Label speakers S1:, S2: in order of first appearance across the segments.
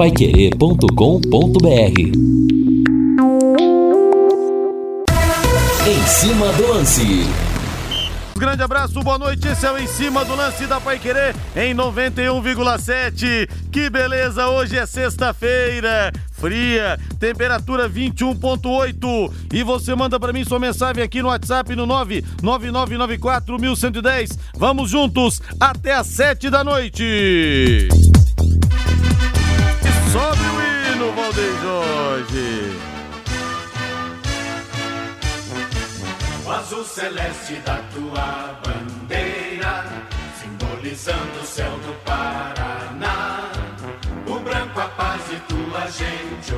S1: paiquerê.com.br Em cima do lance.
S2: Grande abraço, boa noite. Esse é o Em Cima do Lance da Pai Querer em 91,7. Que beleza, hoje é sexta-feira, fria, temperatura 21,8. E você manda para mim sua mensagem aqui no WhatsApp no 99994 Vamos juntos até às 7 da noite. E sobe o hino, Valdeir Jorge.
S3: O azul celeste da tua bandeira, simbolizando o céu do Paraná. O branco a paz e tua gente.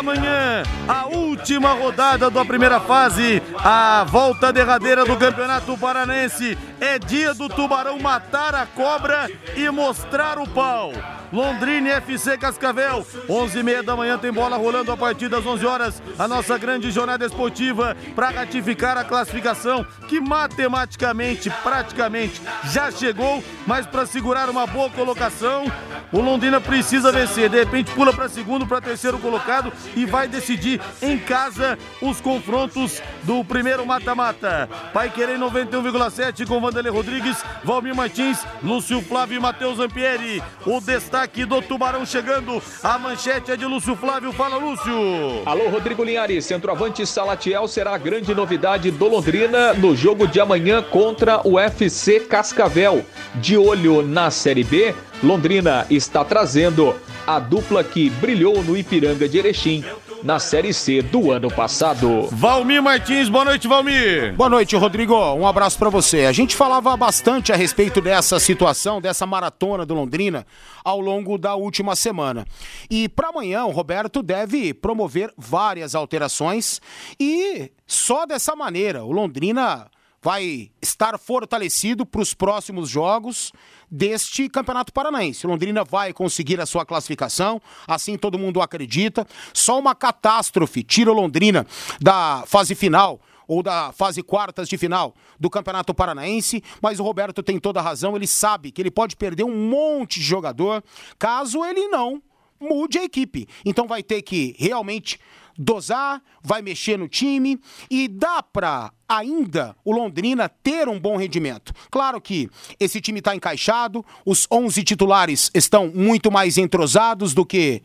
S2: Amanhã, a última rodada da primeira fase, a volta derradeira do Campeonato Paranense. É dia do Tubarão matar a cobra e mostrar o pau. Londrina FC Cascavel, 11h30 da manhã tem bola rolando a partir das 11 horas. A nossa grande jornada esportiva para ratificar a classificação que matematicamente, praticamente já chegou, mas para segurar uma boa colocação, o Londrina precisa vencer. De repente pula para segundo, para terceiro colocado e vai decidir em casa os confrontos do primeiro mata-mata. Pai Querer 91,7 com Vanderlei Rodrigues, Valmir Martins, Lúcio Flávio e Matheus Ampieri. O destaque do Tubarão chegando. A manchete é de Lúcio Flávio. Fala, Lúcio.
S4: Alô, Rodrigo Linhares. Centroavante Salatiel será a grande novidade do Londrina no jogo de amanhã contra o FC Cascavel. De olho na Série B, Londrina está trazendo a dupla que brilhou no Ipiranga de Erechim na Série C do ano passado.
S2: Valmir Martins, boa noite, Valmir.
S5: Boa noite, Rodrigo. Um abraço para você. A gente falava bastante a respeito dessa situação, dessa maratona do Londrina ao longo da última semana. E para amanhã, o Roberto deve promover várias alterações e só dessa maneira o Londrina vai estar fortalecido para os próximos jogos deste Campeonato Paranaense. Londrina vai conseguir a sua classificação, assim todo mundo acredita. Só uma catástrofe tira Londrina da fase final ou da fase quartas de final do Campeonato Paranaense, mas o Roberto tem toda a razão, ele sabe que ele pode perder um monte de jogador caso ele não mude a equipe. Então vai ter que realmente dosar, vai mexer no time e dá para ainda o Londrina ter um bom rendimento. Claro que esse time está encaixado, os 11 titulares estão muito mais entrosados do que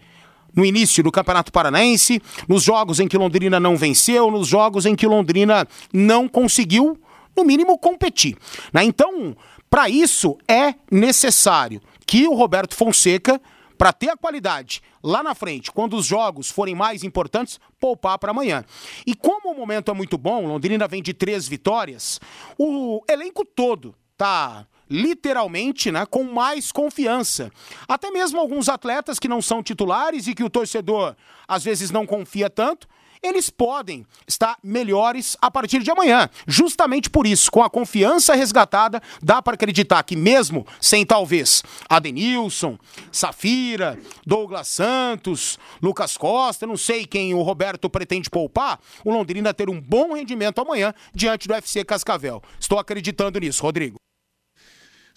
S5: no início do Campeonato Paranaense, nos jogos em que Londrina não venceu, nos jogos em que Londrina não conseguiu, no mínimo, competir. Né? Então, para isso é necessário que o Roberto Fonseca para ter a qualidade lá na frente, quando os jogos forem mais importantes, poupar para amanhã. E como o momento é muito bom, Londrina vem de três vitórias, o elenco todo tá literalmente, né, com mais confiança. Até mesmo alguns atletas que não são titulares e que o torcedor às vezes não confia tanto, eles podem estar melhores a partir de amanhã. Justamente por isso, com a confiança resgatada, dá para acreditar que mesmo sem talvez Adenilson, Safira, Douglas Santos, Lucas Costa, não sei quem o Roberto pretende poupar, o Londrina ter um bom rendimento amanhã diante do FC Cascavel. Estou acreditando nisso, Rodrigo.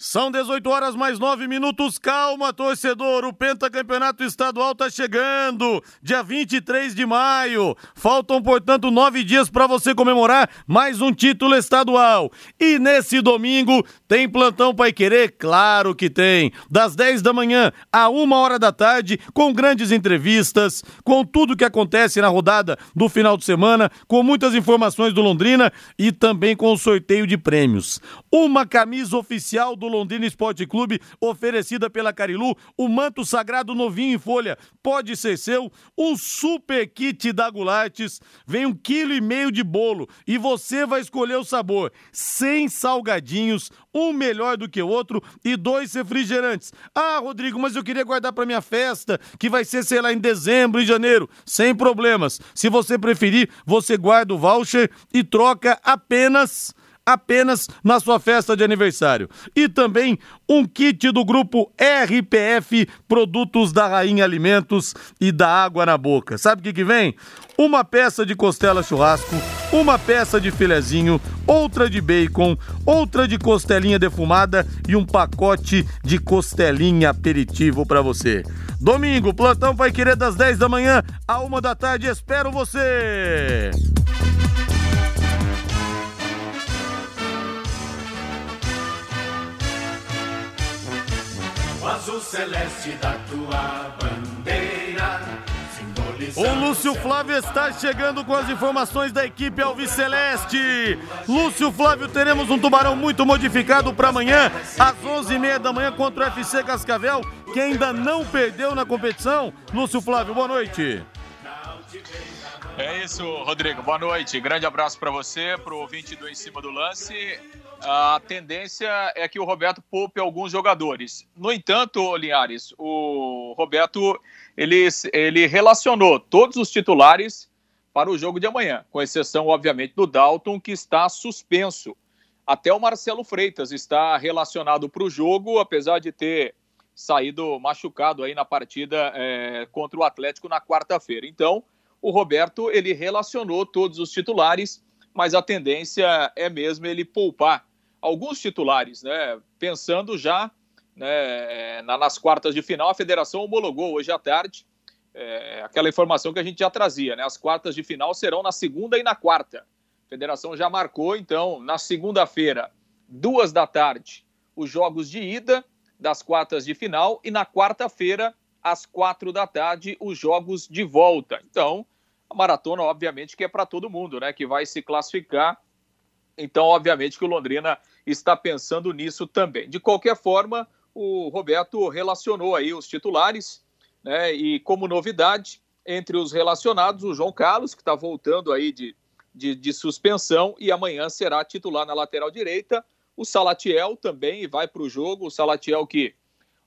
S2: São 18 horas mais 9 minutos. Calma, torcedor. O pentacampeonato estadual tá chegando. Dia 23 de maio. Faltam, portanto, nove dias para você comemorar mais um título estadual. E nesse domingo tem plantão Pai Querer? Claro que tem. Das 10 da manhã a uma hora da tarde, com grandes entrevistas, com tudo que acontece na rodada do final de semana, com muitas informações do Londrina e também com o sorteio de prêmios. Uma camisa oficial do Londrina Esporte Clube, oferecida pela Carilu, o manto sagrado novinho em folha, pode ser seu, um super kit da Gulates, vem um quilo e meio de bolo e você vai escolher o sabor, sem salgadinhos, um melhor do que o outro e dois refrigerantes. Ah, Rodrigo, mas eu queria guardar para minha festa, que vai ser, sei lá, em dezembro, em janeiro, sem problemas. Se você preferir, você guarda o voucher e troca apenas apenas na sua festa de aniversário. E também um kit do grupo RPF Produtos da Rainha Alimentos e da Água na Boca. Sabe o que, que vem? Uma peça de costela churrasco, uma peça de filezinho, outra de bacon, outra de costelinha defumada e um pacote de costelinha aperitivo para você. Domingo, plantão vai querer das 10 da manhã a 1 da tarde. Espero você!
S3: Azul celeste da tua bandeira,
S2: O Lúcio Flávio está chegando com as informações da equipe Alves Celeste. Lúcio Flávio, teremos um tubarão muito modificado para amanhã, às 11h30 da manhã, contra o FC Cascavel, que ainda não perdeu na competição. Lúcio Flávio, boa noite.
S4: É isso, Rodrigo. Boa noite. Grande abraço para você, para o ouvinte do Em Cima do Lance. A tendência é que o Roberto poupe alguns jogadores. No entanto, Linhares, o Roberto ele, ele relacionou todos os titulares para o jogo de amanhã, com exceção, obviamente, do Dalton, que está suspenso. Até o Marcelo Freitas está relacionado para o jogo, apesar de ter saído machucado aí na partida é, contra o Atlético na quarta-feira. Então, o Roberto ele relacionou todos os titulares, mas a tendência é mesmo ele poupar alguns titulares, né? Pensando já né, nas quartas de final, a federação homologou hoje à tarde é, aquela informação que a gente já trazia, né? As quartas de final serão na segunda e na quarta. A federação já marcou, então, na segunda-feira, duas da tarde, os jogos de ida das quartas de final e na quarta-feira às quatro da tarde, os jogos de volta. Então, a maratona, obviamente, que é para todo mundo, né? Que vai se classificar. Então, obviamente, que o Londrina está pensando nisso também. De qualquer forma, o Roberto relacionou aí os titulares, né? E como novidade, entre os relacionados, o João Carlos, que está voltando aí de, de, de suspensão e amanhã será titular na lateral direita. O Salatiel também vai para o jogo. O Salatiel que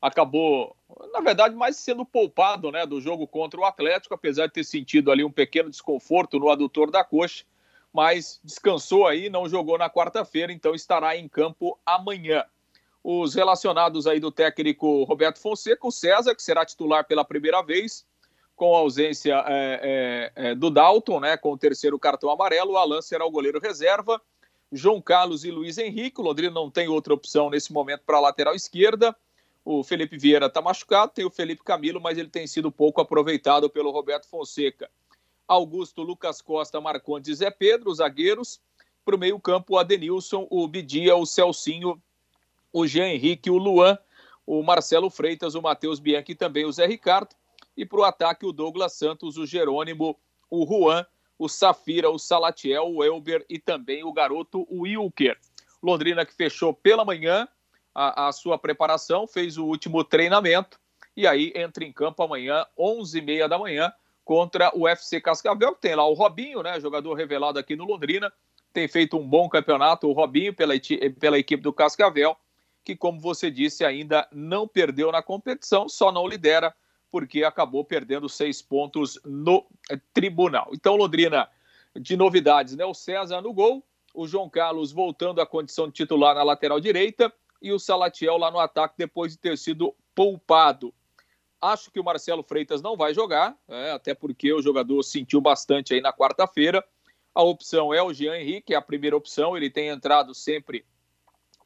S4: acabou, na verdade, mais sendo poupado né, do jogo contra o Atlético, apesar de ter sentido ali um pequeno desconforto no adutor da coxa, mas descansou aí, não jogou na quarta-feira, então estará em campo amanhã. Os relacionados aí do técnico Roberto Fonseca, o César, que será titular pela primeira vez, com a ausência é, é, é, do Dalton, né, com o terceiro cartão amarelo, o Alan será o goleiro reserva, João Carlos e Luiz Henrique, o Londrina não tem outra opção nesse momento para a lateral esquerda, o Felipe Vieira está machucado, tem o Felipe Camilo, mas ele tem sido pouco aproveitado pelo Roberto Fonseca. Augusto, Lucas Costa, Marcondes e Zé Pedro, os zagueiros. Para o meio-campo, o Adenilson, o Bidia, o Celcinho, o Jean Henrique, o Luan, o Marcelo Freitas, o Matheus Bianchi e também o Zé Ricardo. E para o ataque, o Douglas Santos, o Jerônimo, o Juan, o Safira, o Salatiel, o Elber e também o garoto Wilker. Londrina que fechou pela manhã a, a sua preparação, fez o último treinamento e aí entra em campo amanhã, 11h30 da manhã, contra o FC Cascavel, tem lá o Robinho, né, jogador revelado aqui no Londrina, tem feito um bom campeonato, o Robinho, pela, pela equipe do Cascavel, que, como você disse, ainda não perdeu na competição, só não lidera porque acabou perdendo seis pontos no tribunal. Então, Londrina, de novidades, né? O César no gol, o João Carlos voltando à condição de titular na lateral direita, e o Salatiel lá no ataque depois de ter sido poupado. Acho que o Marcelo Freitas não vai jogar, né, até porque o jogador sentiu bastante aí na quarta-feira. A opção é o Jean Henrique, é a primeira opção. Ele tem entrado sempre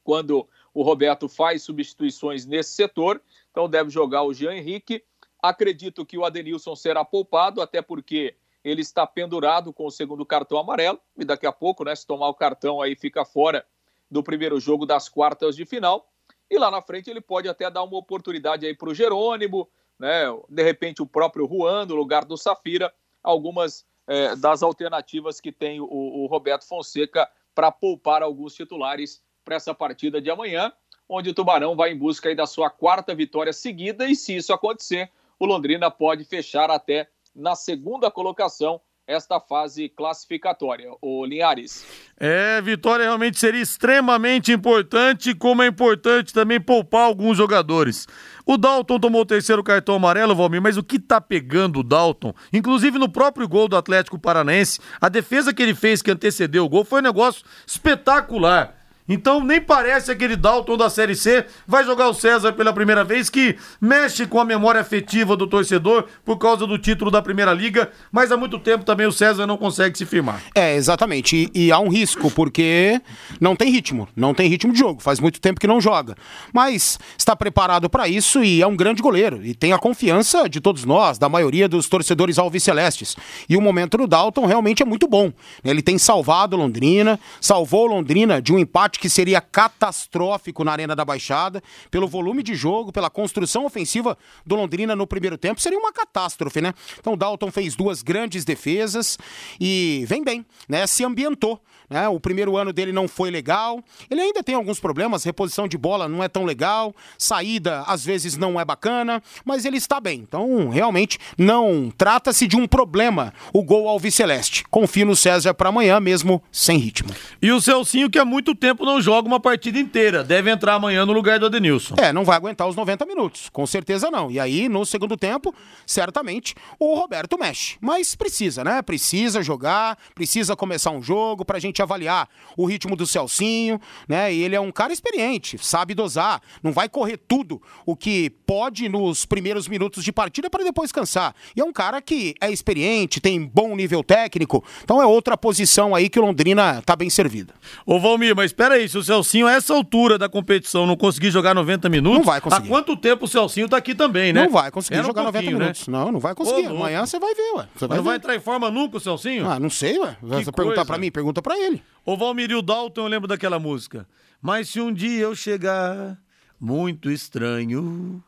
S4: quando o Roberto faz substituições nesse setor, então deve jogar o Jean Henrique. Acredito que o Adenilson será poupado, até porque ele está pendurado com o segundo cartão amarelo, e daqui a pouco, né, se tomar o cartão aí fica fora do primeiro jogo das quartas de final. E lá na frente ele pode até dar uma oportunidade aí para o Jerônimo, né? De repente o próprio Juan, no lugar do Safira, algumas é, das alternativas que tem o, o Roberto Fonseca para poupar alguns titulares para essa partida de amanhã, onde o Tubarão vai em busca aí da sua quarta vitória seguida, e se isso acontecer, o Londrina pode fechar até na segunda colocação esta fase classificatória. O Linhares.
S2: É, vitória realmente seria extremamente importante, como é importante também poupar alguns jogadores. O Dalton tomou o terceiro cartão amarelo, Valmir, mas o que tá pegando o Dalton, inclusive no próprio gol do Atlético Paranaense, a defesa que ele fez que antecedeu o gol foi um negócio espetacular. Então nem parece aquele Dalton da Série C. Vai jogar o César pela primeira vez, que mexe com a memória afetiva do torcedor por causa do título da Primeira Liga, mas há muito tempo também o César não consegue se firmar.
S5: É, exatamente. E, e há um risco, porque não tem ritmo. Não tem ritmo de jogo. Faz muito tempo que não joga. Mas está preparado para isso e é um grande goleiro. E tem a confiança de todos nós, da maioria dos torcedores alvicelestes. E o momento do Dalton realmente é muito bom. Ele tem salvado Londrina, salvou Londrina de um empate que seria catastrófico na Arena da Baixada, pelo volume de jogo, pela construção ofensiva do Londrina no primeiro tempo, seria uma catástrofe, né? Então o Dalton fez duas grandes defesas e vem bem, né? Se ambientou. Né? O primeiro ano dele não foi legal. Ele ainda tem alguns problemas, reposição de bola não é tão legal, saída às vezes não é bacana, mas ele está bem. Então, realmente, não trata-se de um problema o gol ao Viceleste. Confio no César para amanhã, mesmo sem ritmo.
S2: E o Celcinho, que há muito tempo não joga uma partida inteira. Deve entrar amanhã no lugar do Adenilson.
S5: É, não vai aguentar os 90 minutos. Com certeza não. E aí, no segundo tempo, certamente, o Roberto mexe. Mas precisa, né? Precisa jogar, precisa começar um jogo pra gente avaliar o ritmo do Celcinho, né? E ele é um cara experiente, sabe dosar. Não vai correr tudo o que pode nos primeiros minutos de partida para depois cansar. E é um cara que é experiente, tem bom nível técnico. Então é outra posição aí que o Londrina tá bem servido.
S2: Ô Valmir, mas espera aí, se o Celcinho a essa altura da competição não conseguir jogar 90 minutos,
S5: não vai conseguir.
S2: há quanto tempo o Celcinho tá aqui também, né?
S5: Não vai conseguir jogar um 90 né? minutos. Né? Não, não vai conseguir. Ô, Amanhã você vai ver, ué. Você
S2: vai
S5: não
S2: ver. vai entrar em forma nunca o Celcinho?
S5: Ah, não sei, ué. Se você perguntar pra mim, pergunta pra ele.
S2: Ô Valmir e o Dalton, eu lembro daquela música. Mas se um dia eu chegar muito estranho,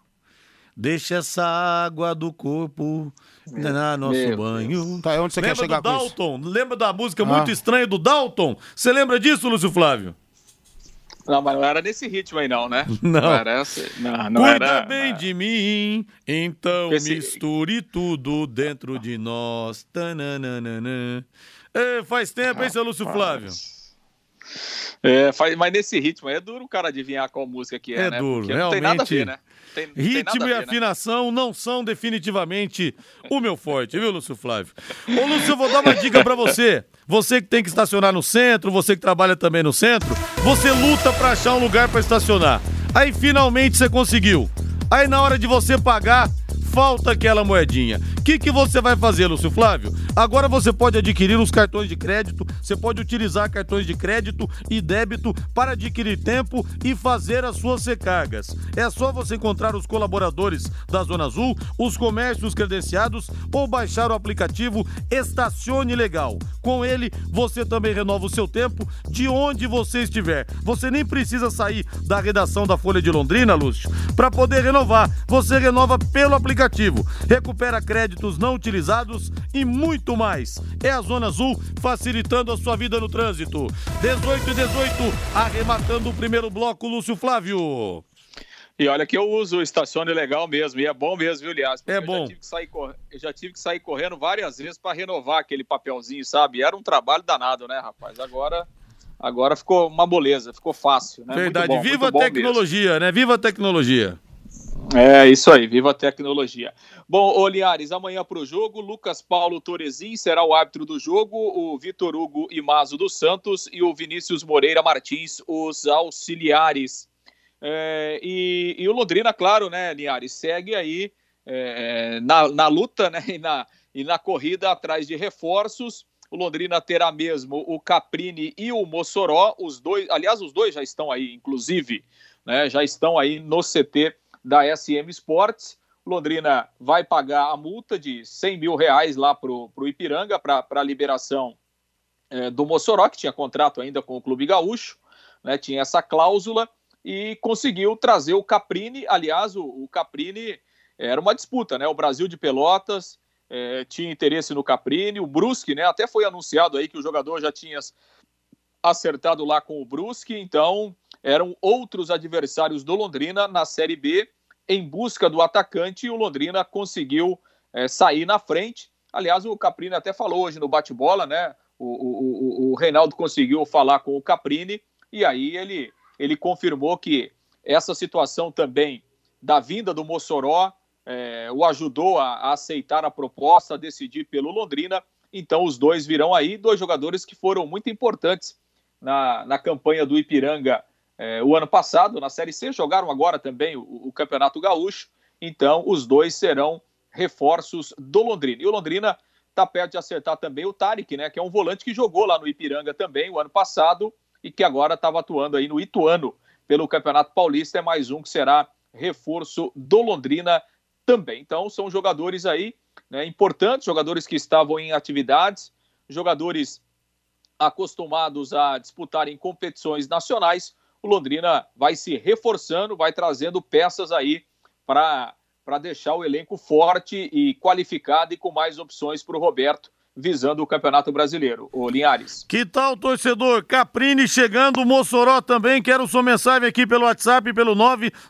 S2: deixa essa água do corpo na nosso meu banho.
S5: Tá, onde você
S2: lembra
S5: quer chegar
S2: do Dalton? Lembra da música ah. Muito Estranha do Dalton? Você lembra disso, Lúcio Flávio?
S4: Não, mas não era nesse ritmo aí, não, né?
S2: Não.
S4: Não era esse... não, não
S2: Cuida
S4: era,
S2: bem
S4: não.
S2: de mim, então Esse... misture tudo dentro de nós. Tananana. É, faz tempo, hein, seu Lúcio Flávio?
S4: É, faz, mas nesse ritmo aí é duro o cara adivinhar qual música que é,
S2: é
S4: né?
S2: duro,
S4: Porque
S2: realmente.
S4: Não tem nada a ver, né?
S2: Tem, ritmo ver, e afinação né? não são definitivamente o meu forte, viu, Lúcio Flávio? Ô, Lúcio, eu vou dar uma dica para você. Você que tem que estacionar no centro, você que trabalha também no centro, você luta para achar um lugar para estacionar. Aí finalmente você conseguiu. Aí na hora de você pagar, falta aquela moedinha. O que, que você vai fazer, Lúcio Flávio? Agora você pode adquirir os cartões de crédito, você pode utilizar cartões de crédito e débito para adquirir tempo e fazer as suas recargas. É só você encontrar os colaboradores da Zona Azul, os comércios credenciados ou baixar o aplicativo Estacione Legal. Com ele, você também renova o seu tempo de onde você estiver. Você nem precisa sair da redação da Folha de Londrina, Lúcio, para poder renovar. Você renova pelo aplicativo, recupera créditos não utilizados e muito mais. É a Zona Azul facilitando a sua vida no trânsito. 18 e 18, arrematando o primeiro bloco, Lúcio Flávio.
S4: E olha que eu uso o estacione legal mesmo, e é bom mesmo, viu, Lias?
S2: É bom.
S4: Já tive, que sair, eu já tive que sair correndo várias vezes para renovar aquele papelzinho, sabe? Era um trabalho danado, né, rapaz? Agora agora ficou uma moleza, ficou fácil, né?
S2: Verdade. Bom, Viva a tecnologia, mesmo. né? Viva a tecnologia.
S4: É isso aí, viva a tecnologia. Bom, ô Linhares, amanhã para o jogo, Lucas Paulo Torezin será o árbitro do jogo, o Vitor Hugo Imazo dos Santos e o Vinícius Moreira Martins, os auxiliares. É, e, e, o Londrina, claro, né, Linhares, segue aí é, na, na, luta né, e, na, e na corrida atrás de reforços. O Londrina terá mesmo o Caprini e o Mossoró, os dois, aliás, os dois já estão aí, inclusive, né, já estão aí no CT da SM Sports. Londrina vai pagar a multa de 100 mil reais lá para o Ipiranga para a liberação é, do Mossoró, que tinha contrato ainda com o Clube Gaúcho, né, tinha essa cláusula e conseguiu trazer o Caprini. Aliás, o, o Caprini era uma disputa, né? O Brasil de Pelotas é, tinha interesse no Caprini, o Brusque, né? Até foi anunciado aí que o jogador já tinha acertado lá com o Brusque, então eram outros adversários do Londrina na Série B em busca do atacante e o Londrina conseguiu é, sair na frente. Aliás, o Caprini até falou hoje no bate-bola, né? O, o, o, o Reinaldo conseguiu falar com o Caprini e aí ele, ele confirmou que essa situação também da vinda do Mossoró é, o ajudou a, a, aceitar a proposta, a decidir pelo Londrina. Então, os dois virão aí, dois jogadores que foram muito importantes na, na campanha do Ipiranga é, o ano passado, na Série C, jogaram agora também o, o Campeonato Gaúcho. Então, os dois serão reforços do Londrina. E o Londrina está perto de acertar também o Tarek, né, que é um volante que jogou lá no Ipiranga também o ano passado e que agora estava atuando aí no Ituano pelo Campeonato Paulista. É mais um que será reforço do Londrina também. Então, são jogadores aí né, importantes, jogadores que estavam em atividades, jogadores acostumados a disputar em competições nacionais. O Londrina vai se reforçando, vai trazendo peças aí para deixar o elenco forte e qualificado e com mais opções para o Roberto visando o Campeonato Brasileiro. O Linhares.
S2: Que tal, torcedor? Caprini chegando, Mossoró também. Quero sua mensagem aqui pelo WhatsApp, pelo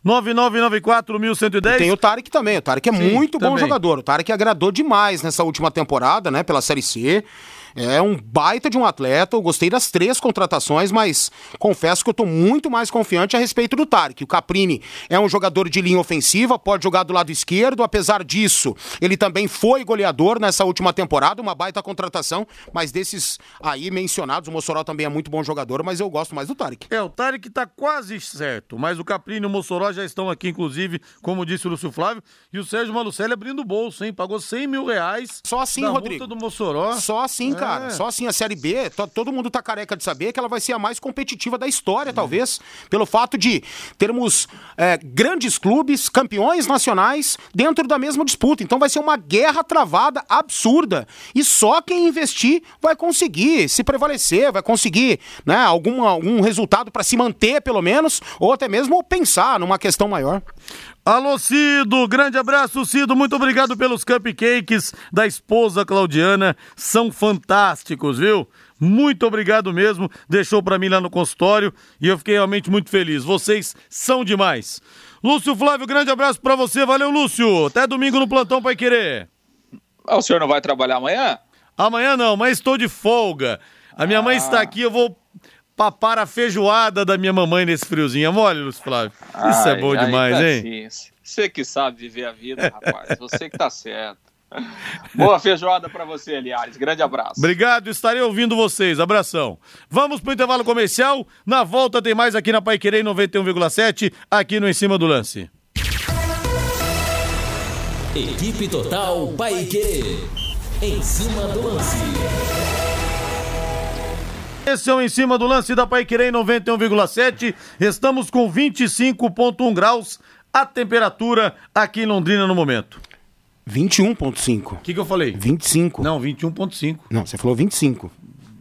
S2: 999941110.
S5: Tem o Tarek também. O Tarek é Sim, muito também. bom jogador. O Tarek agradou demais nessa última temporada, né, pela Série C. É um baita de um atleta, eu gostei das três contratações, mas confesso que eu tô muito mais confiante a respeito do Tarek. O Caprini é um jogador de linha ofensiva, pode jogar do lado esquerdo, apesar disso, ele também foi goleador nessa última temporada, uma baita contratação, mas desses aí mencionados, o Mossoró também é muito bom jogador, mas eu gosto mais do Tarek.
S2: É, o Tarek tá quase certo, mas o Caprini e o Mossoró já estão aqui, inclusive, como disse o Lúcio Flávio, e o Sérgio Malucelli abrindo o bolso, hein? Pagou 100 mil reais.
S5: Só assim, Rodrigo.
S2: do Mossoró.
S5: Só assim, é cara. Só assim a Série B, todo mundo tá careca de saber que ela vai ser a mais competitiva da história, talvez, pelo fato de termos é, grandes clubes, campeões nacionais, dentro da mesma disputa. Então vai ser uma guerra travada absurda. E só quem investir vai conseguir se prevalecer, vai conseguir né, algum, algum resultado para se manter, pelo menos, ou até mesmo pensar numa questão maior.
S2: Alô, Cido, grande abraço, Cido. Muito obrigado pelos cupcakes da esposa Claudiana. São fantásticos, viu? Muito obrigado mesmo. Deixou para mim lá no consultório e eu fiquei realmente muito feliz. Vocês são demais. Lúcio Flávio, grande abraço para você. Valeu, Lúcio. Até domingo no plantão Pai Querer.
S4: Ah, o senhor não vai trabalhar amanhã?
S2: Amanhã não, mas estou de folga. A minha ah. mãe está aqui, eu vou papar a feijoada da minha mamãe nesse friozinho. É mole, Lúcio Flávio? Isso é ai, é bom demais, hein?
S4: Assim. Você que sabe viver a vida, rapaz. Você que tá certo. Boa feijoada para você, Eliares. Grande abraço.
S2: Obrigado, estarei ouvindo vocês. Abração. Vamos pro intervalo comercial. Na volta tem mais aqui na Paiquerei 91,7, aqui no Em Cima do Lance.
S1: Equipe Total Paiquerê. Em cima do lance.
S2: Esse é o em cima do lance da Paiquerê 91,7. Estamos com 25,1 graus a temperatura aqui em Londrina no momento.
S5: 21,5.
S2: O que, que eu falei?
S5: 25.
S2: Não, 21,5.
S5: Não, você falou 25.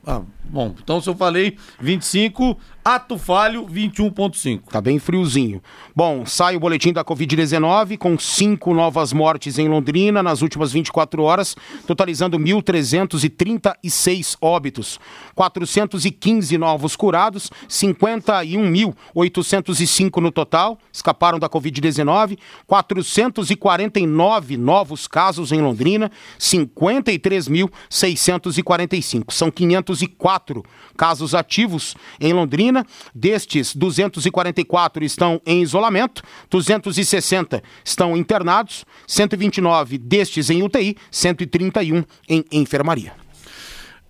S2: Ah, bom, então se eu falei 25, Ato falho, 21,5.
S5: Tá bem friozinho. Bom, sai o boletim da Covid-19 com cinco novas mortes em Londrina nas últimas 24 horas, totalizando 1.336 óbitos. 415 novos curados, 51.805 no total, escaparam da Covid-19. 449 novos casos em Londrina, 53.645. São 504 casos ativos em Londrina Destes, 244 estão em isolamento, 260 estão internados, 129 destes em UTI, 131 em enfermaria.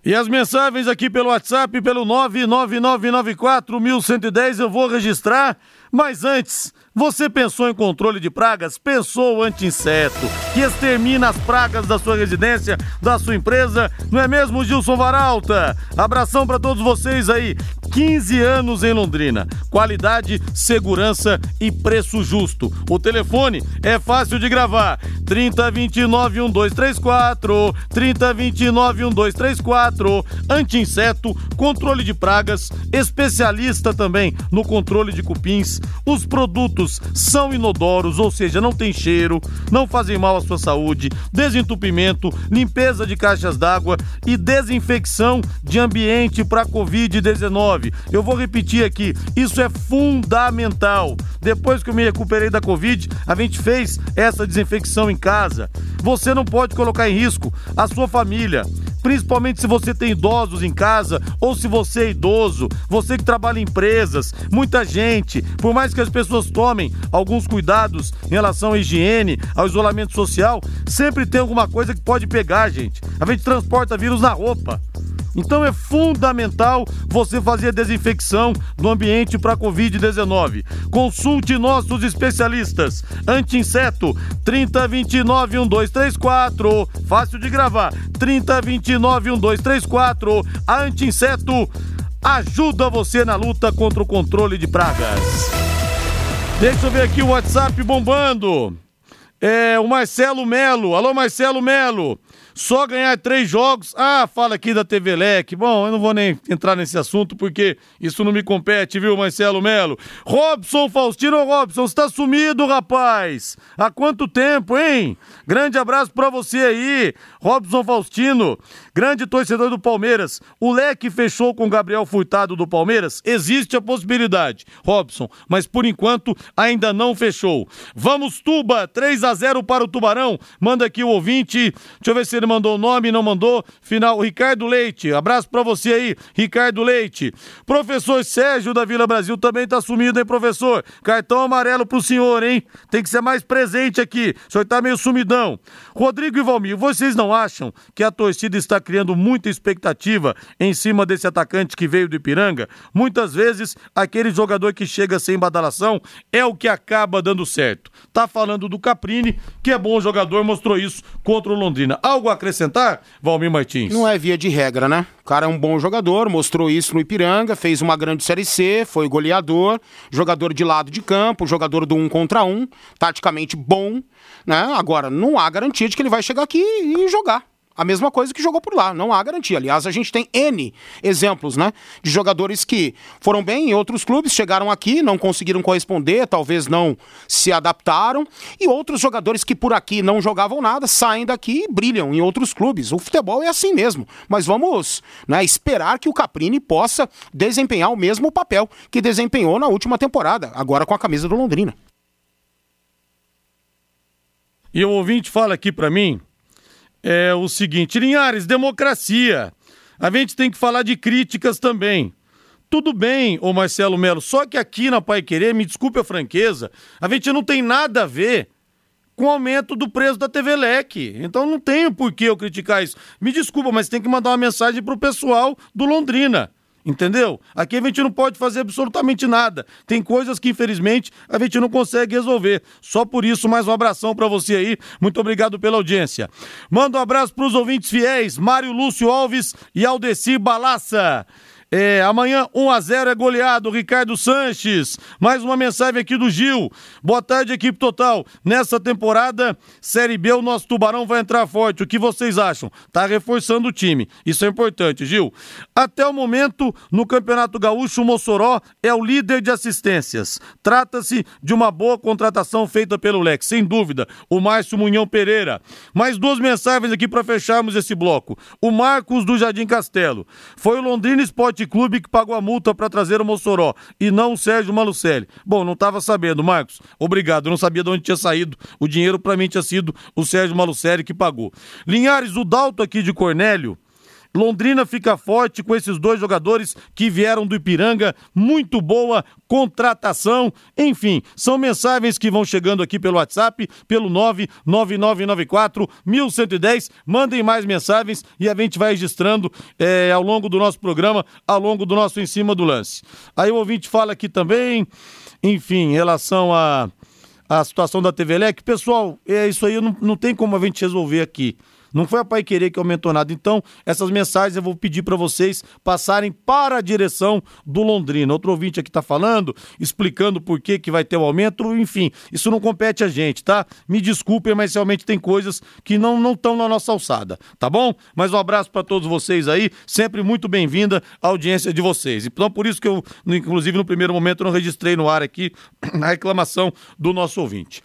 S2: E as mensagens aqui pelo WhatsApp, pelo 99994-1110, eu vou registrar, mas antes, você pensou em controle de pragas? Pensou anti-inseto, que extermina as pragas da sua residência, da sua empresa, não é mesmo, Gilson Varalta? Abração para todos vocês aí. 15 anos em Londrina. Qualidade, segurança e preço justo. O telefone é fácil de gravar. 3029 1234, 3029 1234. Anti-inseto, controle de pragas, especialista também no controle de cupins. Os produtos são inodoros, ou seja, não tem cheiro, não fazem mal à sua saúde, desentupimento, limpeza de caixas d'água e desinfecção de ambiente para Covid-19. Eu vou repetir aqui, isso é fundamental. Depois que eu me recuperei da Covid, a gente fez essa desinfecção em casa. Você não pode colocar em risco a sua família, principalmente se você tem idosos em casa ou se você é idoso, você que trabalha em empresas, muita gente, por mais que as pessoas tomem alguns cuidados em relação à higiene, ao isolamento social, sempre tem alguma coisa que pode pegar, gente. A gente transporta vírus na roupa. Então é fundamental você fazer a desinfecção do ambiente para Covid-19. Consulte nossos especialistas. Anti-inseto 3029 1234. Fácil de gravar. 3029 1234. A anti-inseto ajuda você na luta contra o controle de pragas. Deixa eu ver aqui o WhatsApp bombando. É o Marcelo Melo. Alô, Marcelo Melo. Só ganhar três jogos. Ah, fala aqui da TV Leque. Bom, eu não vou nem entrar nesse assunto porque isso não me compete, viu, Marcelo Melo? Robson Faustino Robson, você tá sumido, rapaz. Há quanto tempo, hein? Grande abraço pra você aí, Robson Faustino. Grande torcedor do Palmeiras. O Leque fechou com Gabriel Furtado do Palmeiras? Existe a possibilidade, Robson, mas por enquanto ainda não fechou. Vamos, Tuba, 3 a 0 para o Tubarão. Manda aqui o ouvinte. Deixa eu ver se ele mandou o nome, não mandou. Final, Ricardo Leite. Abraço para você aí, Ricardo Leite. Professor Sérgio da Vila Brasil também tá sumido, hein, professor? Cartão amarelo pro senhor, hein? Tem que ser mais presente aqui. O senhor tá meio sumidão. Rodrigo e Valmir, vocês não acham que a torcida está criando muita expectativa em cima desse atacante que veio do Ipiranga? Muitas vezes, aquele jogador que chega sem badalação é o que acaba dando certo. Tá falando do Caprini, que é bom jogador, mostrou isso contra o Londrina. Algo a acrescentar, Valmir Martins?
S5: Não é via de regra, né? O cara é um bom jogador, mostrou isso no Ipiranga, fez uma grande Série C, foi goleador, jogador de lado de campo, jogador do um contra um, taticamente bom, né? Agora, não há garantia de que ele vai chegar aqui e jogar a mesma coisa que jogou por lá. Não há garantia. Aliás, a gente tem N exemplos, né? De jogadores que foram bem em outros clubes, chegaram aqui, não conseguiram corresponder, talvez não se adaptaram. E outros jogadores que por aqui não jogavam nada, saem daqui e brilham em outros clubes. O futebol é assim mesmo. Mas vamos né, esperar que o Caprini possa desempenhar o mesmo papel que desempenhou na última temporada, agora com a camisa do Londrina.
S2: E o ouvinte fala aqui para mim é o seguinte: Linhares, democracia. A gente tem que falar de críticas também. Tudo bem, ô Marcelo Melo, só que aqui na Pai Querer, me desculpe a franqueza, a gente não tem nada a ver com o aumento do preço da TV Leque. Então não tem por que eu criticar isso. Me desculpa, mas tem que mandar uma mensagem pro pessoal do Londrina. Entendeu? Aqui a gente não pode fazer absolutamente nada. Tem coisas que, infelizmente, a gente não consegue resolver. Só por isso, mais um abração para você aí. Muito obrigado pela audiência. Manda um abraço para os ouvintes fiéis, Mário Lúcio Alves e Aldeci Balaça. É, amanhã 1 a 0 é goleado, Ricardo Sanches. Mais uma mensagem aqui do Gil. Boa tarde, equipe total. Nessa temporada, Série B, o nosso Tubarão vai entrar forte. O que vocês acham? Tá reforçando o time. Isso é importante, Gil. Até o momento, no Campeonato Gaúcho, o Mossoró é o líder de assistências. Trata-se de uma boa contratação feita pelo Lex, sem dúvida. O Márcio Munhão Pereira. Mais duas mensagens aqui para fecharmos esse bloco. O Marcos do Jardim Castelo. Foi o Londrina Esporte Esporte Clube que pagou a multa para trazer o Mossoró e não o Sérgio Malucelli. Bom, não estava sabendo, Marcos. Obrigado, não sabia de onde tinha saído. O dinheiro para mim tinha sido o Sérgio Malucelli que pagou. Linhares, o Dalto aqui de Cornélio Londrina fica forte com esses dois jogadores que vieram do Ipiranga. Muito boa contratação. Enfim, são mensagens que vão chegando aqui pelo WhatsApp, pelo 99994 1110. Mandem mais mensagens e a gente vai registrando é, ao longo do nosso programa, ao longo do nosso Em Cima do Lance. Aí o ouvinte fala aqui também, enfim, em relação a a situação da TV Lec. Pessoal, é isso aí, não, não tem como a gente resolver aqui. Não foi a Pai Querer que aumentou nada. Então, essas mensagens eu vou pedir para vocês passarem para a direção do Londrina. Outro ouvinte aqui está falando, explicando por que, que vai ter o um aumento. Enfim, isso não compete a gente, tá? Me desculpem, mas realmente tem coisas que não estão na nossa alçada, tá bom? Mas um abraço para todos vocês aí. Sempre muito bem-vinda a audiência de vocês. Então, por isso que eu, inclusive, no primeiro momento, não registrei no ar aqui a reclamação do nosso ouvinte.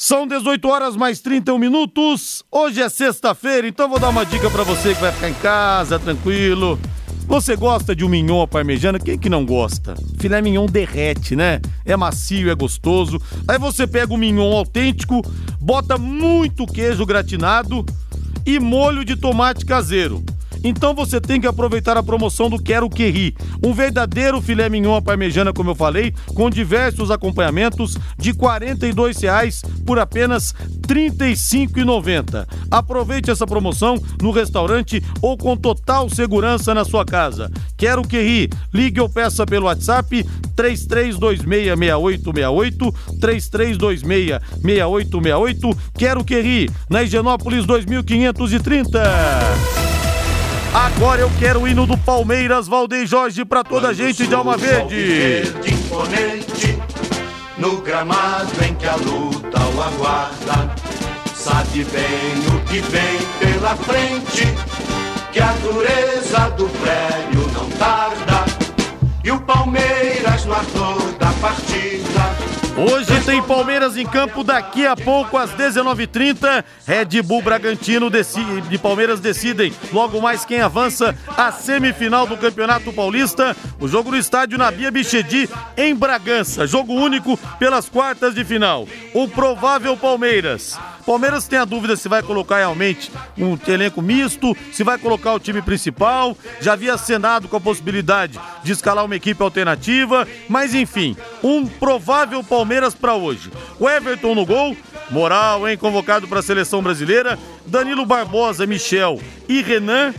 S2: São 18 horas mais 31 minutos. Hoje é sexta-feira, então vou dar uma dica para você que vai ficar em casa, tranquilo. Você gosta de um mignon à parmejana? Quem que não gosta? Filé mignon derrete, né? É macio, é gostoso. Aí você pega o mignon autêntico, bota muito queijo gratinado e molho de tomate caseiro. Então você tem que aproveitar a promoção do Quero Que Ri. Um verdadeiro filé mignon à parmejana, como eu falei, com diversos acompanhamentos de R$ 42,00 por apenas R$ 35,90. Aproveite essa promoção no restaurante ou com total segurança na sua casa. Quero Que Ri. Ligue ou peça pelo WhatsApp 33266868, 33266868. Quero Que Ri. Na Higienópolis 2530. Agora eu quero o hino do Palmeiras, Valdeir Jorge, pra toda a gente de Alma Verde.
S3: verde imponente, no gramado em que a luta o aguarda, sabe bem o que vem pela frente, que a dureza do prédio não tarda, e o Palmeiras no ator da partida
S2: Hoje tem Palmeiras em campo, daqui a pouco às 19h30. Red Bull Bragantino de Palmeiras decidem logo mais quem avança à semifinal do Campeonato Paulista. O jogo no estádio Nabia Bichedi, em Bragança. Jogo único pelas quartas de final. O provável Palmeiras. Palmeiras tem a dúvida se vai colocar realmente um elenco misto, se vai colocar o time principal. Já havia acenado com a possibilidade de escalar uma equipe alternativa, mas enfim, um provável Palmeiras para hoje. O Everton no gol, moral, hein? Convocado para a seleção brasileira. Danilo Barbosa, Michel e Renan.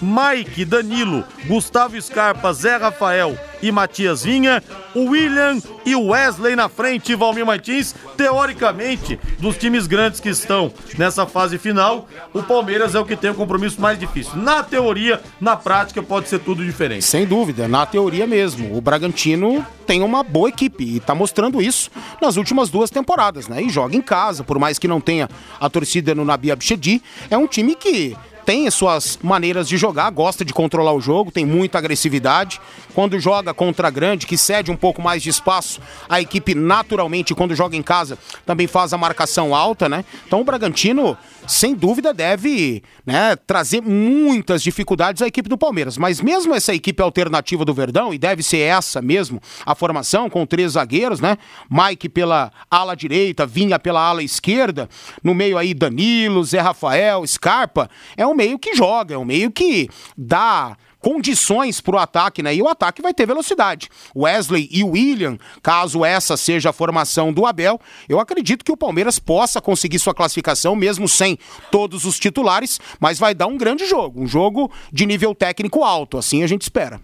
S2: Mike, Danilo, Gustavo Scarpa, Zé Rafael e Matias Vinha, William e Wesley na frente, Valmir Martins, teoricamente, dos times grandes que estão nessa fase final, o Palmeiras é o que tem o compromisso mais difícil. Na teoria, na prática, pode ser tudo diferente.
S5: Sem dúvida, na teoria mesmo. O Bragantino tem uma boa equipe e está mostrando isso nas últimas duas temporadas, né? E joga em casa, por mais que não tenha a torcida no Nabi Abichedi, é um time que tem suas maneiras de jogar, gosta de controlar o jogo, tem muita agressividade. Quando joga contra grande, que cede um pouco mais de espaço, a equipe naturalmente, quando joga em casa, também faz a marcação alta, né? Então o Bragantino, sem dúvida, deve né, trazer muitas dificuldades à equipe do Palmeiras. Mas mesmo essa equipe alternativa do Verdão, e deve ser essa mesmo, a formação, com três zagueiros, né? Mike pela ala direita, Vinha pela ala esquerda, no meio aí Danilo, Zé Rafael, Scarpa, é um meio que joga, é um meio que dá condições para o ataque, né? E o ataque vai ter velocidade. Wesley e William, caso essa seja a formação do Abel, eu acredito que o Palmeiras possa conseguir sua classificação, mesmo sem todos os titulares, mas vai dar um grande jogo, um jogo de nível técnico alto, assim a gente espera.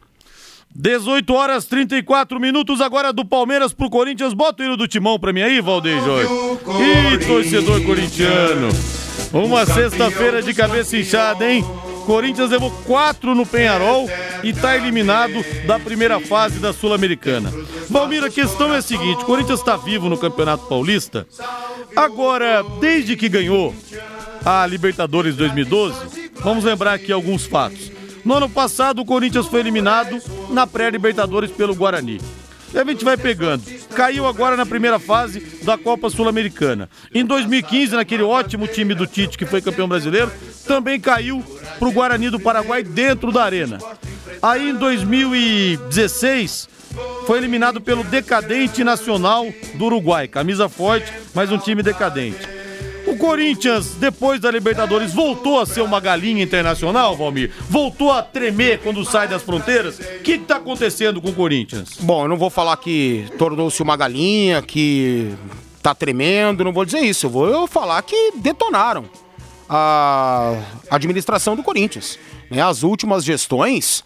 S2: 18 horas 34 minutos agora do Palmeiras pro Corinthians. Bota o hino do timão pra mim aí, Valdeir Jorge. Ih, torcedor corintiano. Uma sexta-feira de cabeça inchada, hein? Corinthians levou quatro no Penharol e está eliminado da primeira fase da Sul-Americana. Valmir, a questão é a seguinte: o Corinthians está vivo no Campeonato Paulista. Agora, desde que ganhou a Libertadores 2012, vamos lembrar aqui alguns fatos. No ano passado, o Corinthians foi eliminado na pré-Libertadores pelo Guarani. E a gente vai pegando. Caiu agora na primeira fase da Copa Sul-Americana. Em 2015, naquele ótimo time do Tite, que foi campeão brasileiro, também caiu para o Guarani do Paraguai dentro da arena. Aí em 2016 foi eliminado pelo decadente Nacional do Uruguai, camisa forte, mas um time decadente. Corinthians, depois da Libertadores, voltou a ser uma galinha internacional, Valmir? Voltou a tremer quando sai das fronteiras? O que está acontecendo com o Corinthians?
S5: Bom, eu não vou falar que tornou-se uma galinha, que tá tremendo, não vou dizer isso. Eu vou falar que detonaram a administração do Corinthians. Né? As últimas gestões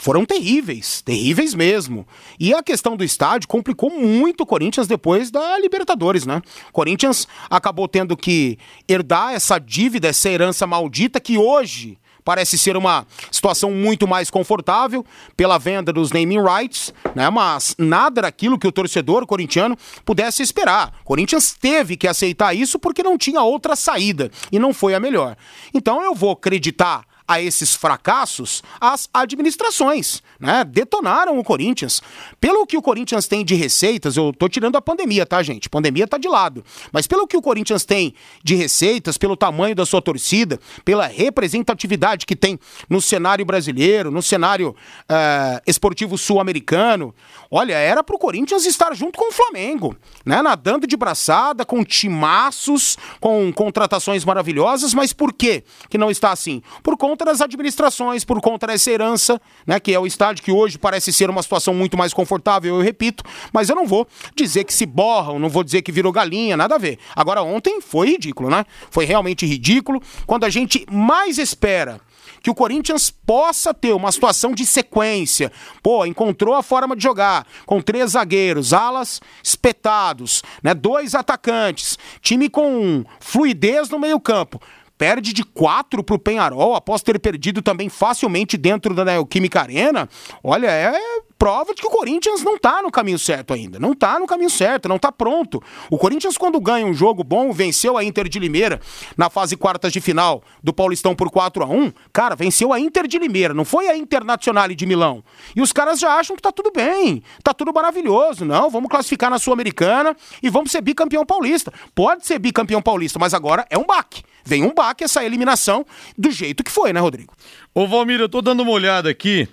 S5: foram terríveis, terríveis mesmo. E a questão do estádio complicou muito o Corinthians depois da Libertadores, né? O Corinthians acabou tendo que herdar essa dívida, essa herança maldita que hoje parece ser uma situação muito mais confortável pela venda dos naming rights, né? Mas nada daquilo que o torcedor corintiano pudesse esperar. O Corinthians teve que aceitar isso porque não tinha outra saída e não foi a melhor. Então eu vou acreditar a esses fracassos as administrações, né? Detonaram o Corinthians. Pelo que o Corinthians tem de receitas, eu tô tirando a pandemia, tá, gente? Pandemia tá de lado. Mas pelo que o Corinthians tem de receitas, pelo tamanho da sua torcida, pela representatividade que tem no cenário brasileiro, no cenário uh, esportivo sul-americano, olha, era pro Corinthians estar junto com o Flamengo, né? Nadando de braçada, com timaços, com contratações maravilhosas, mas por quê que não está assim? Por conta das administrações, por conta dessa herança, né? Que é o estádio que hoje parece ser uma situação muito mais confortável, eu repito, mas eu não vou dizer que se borram, não vou dizer que virou galinha, nada a ver. Agora, ontem foi ridículo, né? Foi realmente ridículo. Quando a gente mais espera que o Corinthians possa ter uma situação de sequência. Pô, encontrou a forma de jogar com três zagueiros, alas espetados, né? Dois atacantes, time com fluidez no meio-campo perde de 4 para o Penharol, após ter perdido também facilmente dentro da Neoquímica Arena, olha, é prova de que o Corinthians não está no caminho certo ainda. Não está no caminho certo, não está pronto. O Corinthians, quando ganha um jogo bom, venceu a Inter de Limeira na fase quartas de final do Paulistão por 4 a 1 cara, venceu a Inter de Limeira, não foi a Internacional de Milão. E os caras já acham que tá tudo bem, tá tudo maravilhoso. Não, vamos classificar na Sul-Americana e vamos ser bicampeão paulista. Pode ser bicampeão paulista, mas agora é um baque. Vem um baque essa eliminação do jeito que foi, né, Rodrigo?
S2: Ô, Valmir, eu tô dando uma olhada aqui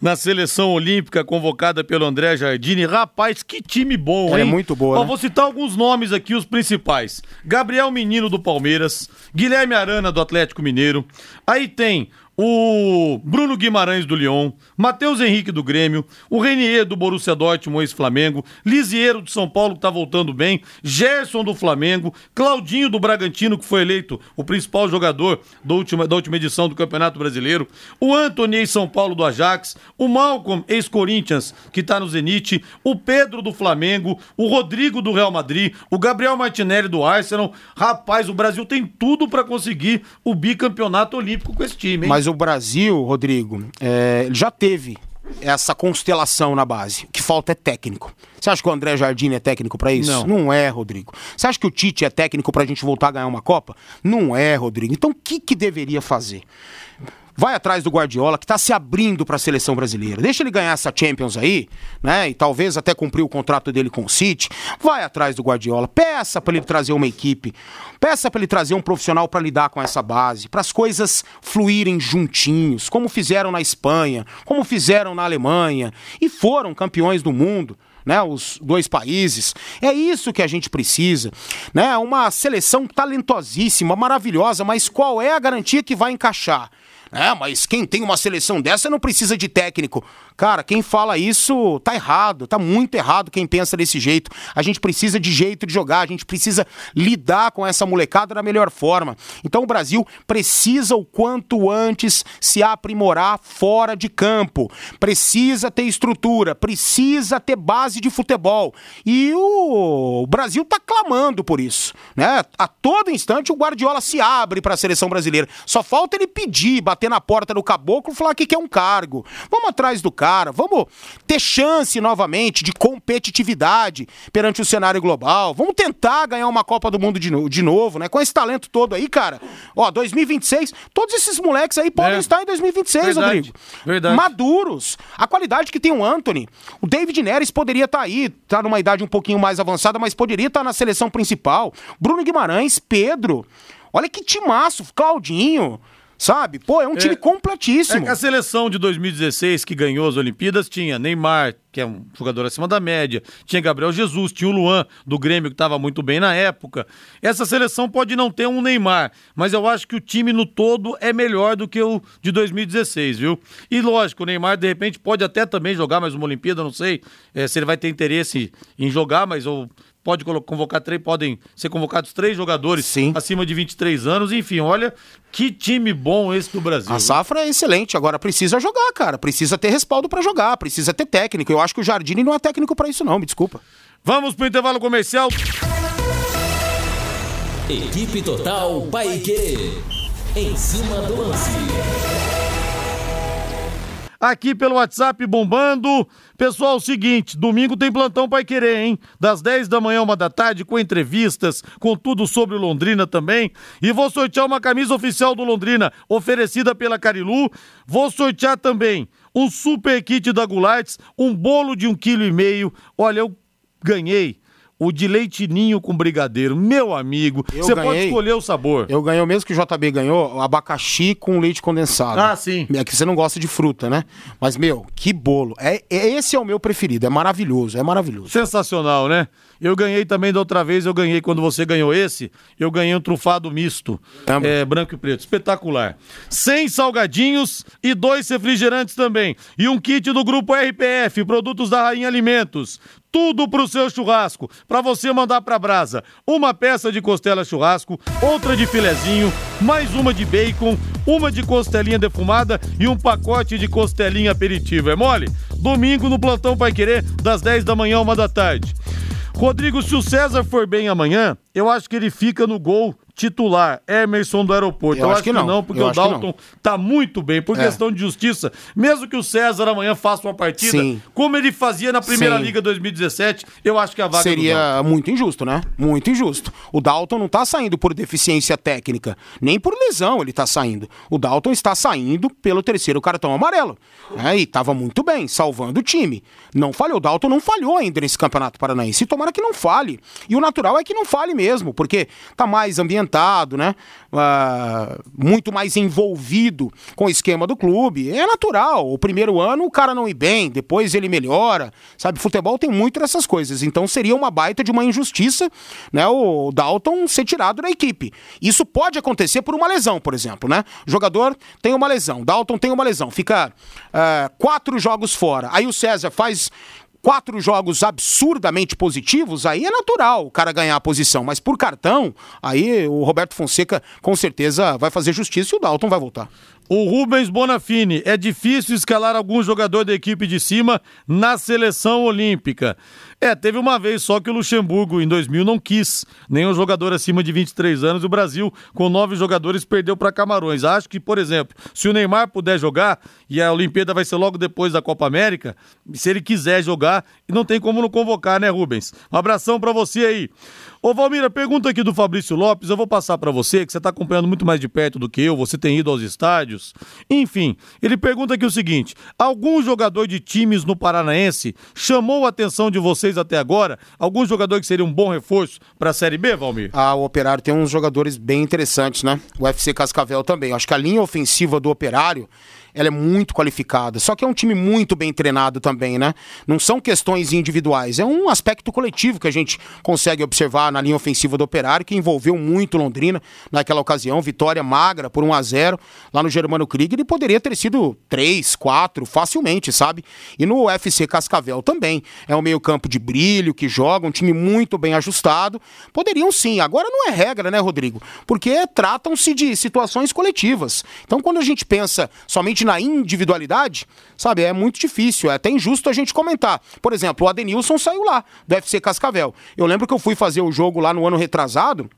S2: na seleção olímpica convocada pelo André Jardine. Rapaz, que time bom,
S5: Ela
S2: hein?
S5: é muito boa,
S2: Ó,
S5: né?
S2: Vou citar alguns nomes aqui, os principais. Gabriel Menino do Palmeiras, Guilherme Arana do Atlético Mineiro. Aí tem o Bruno Guimarães do Lyon, Matheus Henrique do Grêmio, o Renier do Borussia Dortmund, ex-Flamengo, Lisiero do São Paulo, que tá voltando bem, Gerson do Flamengo, Claudinho do Bragantino, que foi eleito o principal jogador da última, da última edição do Campeonato Brasileiro, o Anthony, ex-São Paulo do Ajax, o Malcolm, ex-Corinthians, que tá no Zenit, o Pedro do Flamengo, o Rodrigo do Real Madrid, o Gabriel Martinelli do Arsenal. Rapaz, o Brasil tem tudo para conseguir o bicampeonato olímpico com esse time, hein?
S5: Mas o Brasil, Rodrigo, é, ele já teve essa constelação na base. O que falta é técnico. Você acha que o André Jardine é técnico pra isso?
S2: Não.
S5: Não é, Rodrigo. Você acha que o Tite é técnico pra gente voltar a ganhar uma Copa? Não é, Rodrigo. Então o que, que deveria fazer? Vai atrás do Guardiola, que tá se abrindo pra seleção brasileira. Deixa ele ganhar essa Champions aí, né? E talvez até cumprir o contrato dele com o City. Vai atrás do Guardiola. Peça pra ele trazer uma equipe. Peça pra ele trazer um profissional pra lidar com essa base, para as coisas fluírem juntinhos, como fizeram na Espanha, como fizeram na Alemanha e foram campeões do mundo. Né, os dois países. É isso que a gente precisa. Né? Uma seleção talentosíssima, maravilhosa, mas qual é a garantia que vai encaixar? É, mas quem tem uma seleção dessa não precisa de técnico. Cara, quem fala isso tá errado, tá muito errado quem pensa desse jeito. A gente precisa de jeito de jogar, a gente precisa lidar com essa molecada da melhor forma. Então o Brasil precisa o quanto antes se aprimorar fora de campo. Precisa ter estrutura, precisa ter base de futebol. E o Brasil tá clamando por isso, né? A todo instante o Guardiola se abre para a seleção brasileira. Só falta ele pedir, bater na porta do caboclo falar que quer um cargo. Vamos atrás do cara, vamos ter chance novamente de competitividade perante o cenário global. Vamos tentar ganhar uma Copa do Mundo de, no- de novo, né? Com esse talento todo aí, cara. Ó, 2026, todos esses moleques aí podem
S2: É.
S5: estar em 2026,
S2: Verdade,
S5: Rodrigo.
S2: verdade.
S5: Maduros. A qualidade que tem o Anthony. O David Neres poderia estar aí, tá numa idade um pouquinho mais avançada, mas poderia estar na seleção principal. Bruno Guimarães, Pedro. Olha que timaço, Claudinho. Sabe? Pô, é um time
S2: É
S5: completíssimo.
S2: que a seleção de 2016 que ganhou as Olimpíadas tinha Neymar, que é um jogador acima da média, tinha Gabriel Jesus, tinha o Luan do Grêmio que estava muito bem na época. Essa seleção pode não ter um Neymar, mas eu acho que o time no todo é melhor do que o de 2016, viu? E lógico, o Neymar de repente pode até também jogar mais uma Olimpíada, não sei eh, se ele vai ter interesse em jogar, mas ou pode convocar três, podem ser convocados três jogadores
S5: Sim.
S2: acima de 23 anos, enfim, olha que time bom esse do Brasil.
S5: A safra é excelente, agora precisa jogar, cara. Precisa ter respaldo pra jogar, precisa ter técnico. Eu acho que o Jardine não é técnico pra isso, não, me desculpa.
S2: Vamos pro intervalo comercial.
S1: Equipe Total Paique. Em cima do lance.
S2: Aqui pelo WhatsApp bombando. Pessoal, seguinte, domingo tem plantão Pai Querer, hein? Das 10 da manhã, uma da tarde, com entrevistas, com tudo sobre Londrina também. E vou sortear uma camisa oficial do Londrina, oferecida pela Carilu. Vou sortear também um super kit da Gulates, um bolo de um quilo e meio. Olha, eu ganhei o de leite ninho com brigadeiro. Meu amigo, você pode escolher o sabor.
S5: Eu ganhei o mesmo que o JB ganhou, abacaxi com leite condensado.
S2: Ah, sim.
S5: É que você não gosta de fruta, né? Mas, meu, que bolo. É, é, esse é o meu preferido, é maravilhoso, é maravilhoso.
S2: Sensacional, né? Eu ganhei também da outra vez, eu ganhei quando você ganhou esse, eu ganhei um trufado misto, é, branco e preto, espetacular. 100 salgadinhos e dois refrigerantes também. E um kit do grupo RPF, produtos da Rainha Alimentos tudo pro seu churrasco, para você mandar pra brasa. Uma peça de costela churrasco, outra de filezinho, mais uma de bacon, uma de costelinha defumada e um pacote de costelinha aperitivo. É mole? Domingo no plantão Pai Querer, das 10 da manhã uma da tarde. Rodrigo, se o César for bem amanhã, eu acho que ele fica no gol titular, Emerson do aeroporto. Eu, eu acho, acho, que não, porque eu o Dalton tá muito bem, por é. questão de justiça. Mesmo que o César amanhã faça uma partida, Sim. como ele fazia na Primeira Sim. Liga 2017, eu acho que a vaga
S5: Seria muito injusto, né? Muito injusto. O Dalton não tá saindo por deficiência técnica, nem por lesão ele tá saindo. O Dalton está saindo pelo terceiro cartão amarelo. Né? E tava muito bem, salvando o time. Não falhou. O Dalton não falhou ainda nesse Campeonato Paranaense. E tomara que não fale. E o natural é que não fale mesmo, porque tá mais ambientado né? Uh, muito mais envolvido com o esquema do clube. É natural. O primeiro ano o cara não ir bem, depois ele melhora. Sabe, futebol tem muito dessas coisas. Então seria uma baita de uma injustiça, né? O Dalton ser tirado da equipe. Isso pode acontecer por uma lesão, por exemplo, né? O jogador tem uma lesão, Dalton tem uma lesão, fica uh, quatro jogos fora. Aí o César faz quatro jogos absurdamente positivos, aí é natural o cara ganhar a posição. Mas por cartão, aí o Roberto Fonseca com certeza vai fazer justiça e o Dalton vai voltar.
S2: O Rubens Bonafini, é difícil escalar algum jogador da equipe de cima na seleção olímpica. É, teve uma vez só que o Luxemburgo, em 2000, não quis nenhum jogador acima de 23 anos. O Brasil, com nove jogadores, perdeu para Camarões. Acho que, por exemplo, se o Neymar puder jogar, e a Olimpíada vai ser logo depois da Copa América, se ele quiser jogar, não tem como não convocar, né, Rubens? Um abração para você aí. Ô Valmira, pergunta aqui do Fabrício Lopes, eu vou passar para você, que você está acompanhando muito mais de perto do que eu, você tem ido aos estádios. Enfim, ele pergunta aqui o seguinte: algum jogador de times no Paranaense chamou a atenção de vocês até agora? Algum jogador que seria um bom reforço para a Série B, Valmir?
S5: Ah, o Operário tem uns jogadores bem interessantes, né? O FC Cascavel também. Acho que a linha ofensiva do Operário ela é muito qualificada. Só que é um time muito bem treinado também, né? Não são questões individuais, é um aspecto coletivo que a gente consegue observar na linha ofensiva do Operário, que envolveu muito Londrina naquela ocasião, vitória magra por 1 a 0 lá no Germano Krieger, e poderia ter sido 3, 4 facilmente, sabe? E no UFC Cascavel também. É um meio-campo de brilho que joga, um time muito bem ajustado. Poderiam sim, agora não é regra, né, Rodrigo? Porque tratam-se de situações coletivas. Então, quando a gente pensa somente na individualidade, sabe, é muito difícil, é até injusto a gente comentar. Por exemplo, o Adenilson saiu lá do FC Cascavel. Eu lembro que eu fui fazer o jogo lá no ano retrasado,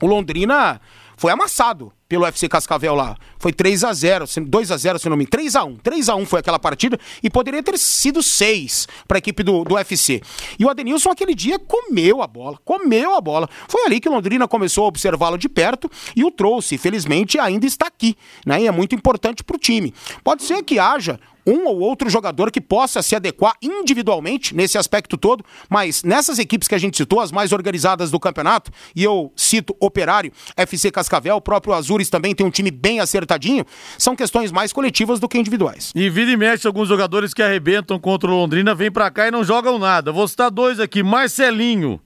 S5: o Londrina foi amassado pelo FC Cascavel lá. Foi 3 a 0 2 a 0 se não me engano. 3 a 1 3 a 1 foi aquela partida e poderia ter sido 6 para a equipe do, do UFC. E o Adenilson aquele dia comeu a bola, comeu a bola. Foi ali que Londrina começou a observá-lo de perto e o trouxe. Felizmente ainda está aqui, né? E é muito importante para o time. Pode ser que haja um ou outro jogador que possa se adequar individualmente nesse aspecto todo, mas nessas equipes que a gente citou, as mais organizadas do campeonato, e eu cito Operário, FC Cascavel, o próprio Azures também tem um time bem acertadinho, são questões mais coletivas do que individuais.
S2: E vira e mexe alguns jogadores que arrebentam contra o Londrina, vêm para cá e não jogam nada. Vou citar dois aqui, Marcelinho.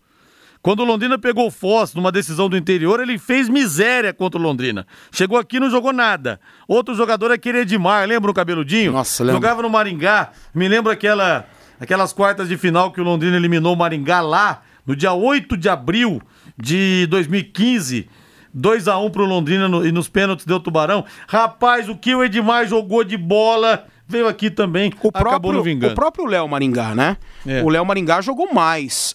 S2: Quando o Londrina pegou o Foz numa decisão do interior, ele fez miséria contra o Londrina. Chegou aqui e não jogou nada. Outro jogador é aquele Edmar, lembra o cabeludinho?
S5: Nossa, lembra.
S2: Jogava no Maringá. Me lembro aquela, aquelas quartas de final que o Londrina eliminou o Maringá lá, no dia 8 de abril de 2015. 2 a 1 pro Londrina no, e nos pênaltis deu Tubarão. Rapaz, o que o Edmar jogou de bola veio aqui também,
S5: o acabou próprio, no vingando. O próprio Léo Maringá, né? É. O Léo Maringá jogou mais